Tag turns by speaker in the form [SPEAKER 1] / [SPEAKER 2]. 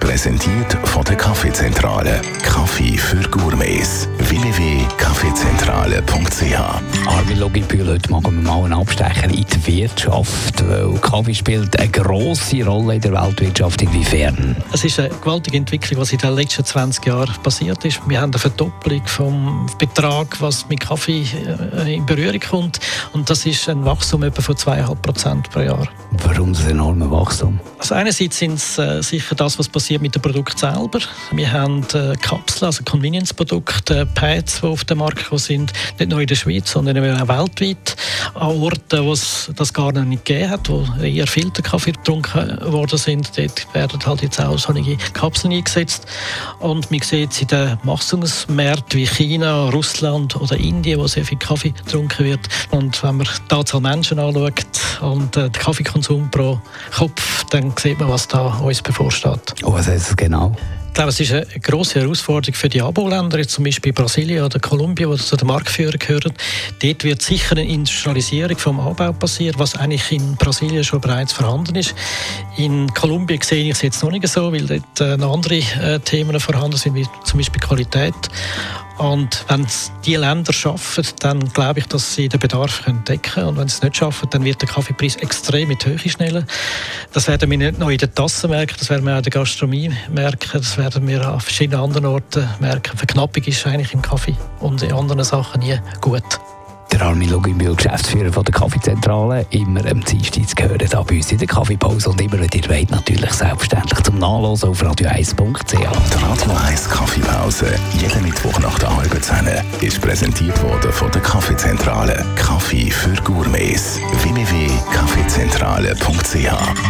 [SPEAKER 1] Präsentiert von der Kaffeezentrale. Kaffee für Gourmets. www.kaffeezentrale.ch
[SPEAKER 2] Armin Logibühl, heute machen wir mal einen Abstecher in die Wirtschaft, weil Kaffee spielt eine grosse Rolle in der Weltwirtschaft. Inwiefern?
[SPEAKER 3] Es ist eine gewaltige Entwicklung, was in den letzten 20 Jahren passiert ist. Wir haben eine Verdoppelung vom Betrag, was mit Kaffee äh, in Berührung kommt. Und das ist ein Wachstum etwa von 2,5 Prozent pro Jahr.
[SPEAKER 2] Warum das enorme Wachstum?
[SPEAKER 3] Also einerseits sind es äh, sicher das, was passiert mit dem Produkt selber. Wir haben äh, Kapseln, also Convenience-Produkte, Pads, die auf den Markt gekommen sind, nicht nur in der Schweiz, sondern auch weltweit, an Orten, wo es das gar nicht gegeben hat, wo eher Filterkaffee getrunken worden sind. Dort werden halt jetzt auch solche Kapseln eingesetzt. Und man sieht es in den Wachstumsmärkten wie China, Russland oder Indien, wo sehr viel Kaffee getrunken wird. Und wenn man die Anzahl Menschen anschaut und äh, den Kaffeekonsum pro Kopf, dann sieht man, was da uns bevorsteht.
[SPEAKER 2] Oh, was heißt das genau?
[SPEAKER 3] Ich glaube, es ist eine grosse Herausforderung für die Abo-Länder, jetzt zum Beispiel Brasilien oder Kolumbien, die zu den Marktführern gehören. Dort wird sicher eine Industrialisierung vom Anbau passieren, was eigentlich in Brasilien schon bereits vorhanden ist. In Kolumbien sehe ich es jetzt noch nicht so, weil dort äh, noch andere äh, Themen vorhanden sind, wie zum Beispiel Qualität. Und wenn es die Länder schaffen, dann glaube ich, dass sie den Bedarf können decken können. Und wenn sie es nicht schaffen, dann wird der Kaffeepreis extrem in die Höhe schnellen. Das werden wir nicht nur in den Tassen merken, das werden wir auch in der Gastronomie merken, das werden wir an verschiedenen anderen Orten merken. Verknappung ist eigentlich im Kaffee und in anderen Sachen nie gut.
[SPEAKER 2] Der Armin Lugimühl, Geschäftsführer von der Kaffeezentrale, immer am Dienstag zu hören, da bei uns in der Kaffeepause und immer, wenn ihr wollt, natürlich selbstverständlich zum Nachlesen auf radio1.ch.
[SPEAKER 1] Die Radio 1 Kaffeepause, jeden Mittwoch nach der halben Zehn, ist präsentiert worden von der Kaffeezentrale. Kaffee für Gourmets. www.kaffeezentrale.ch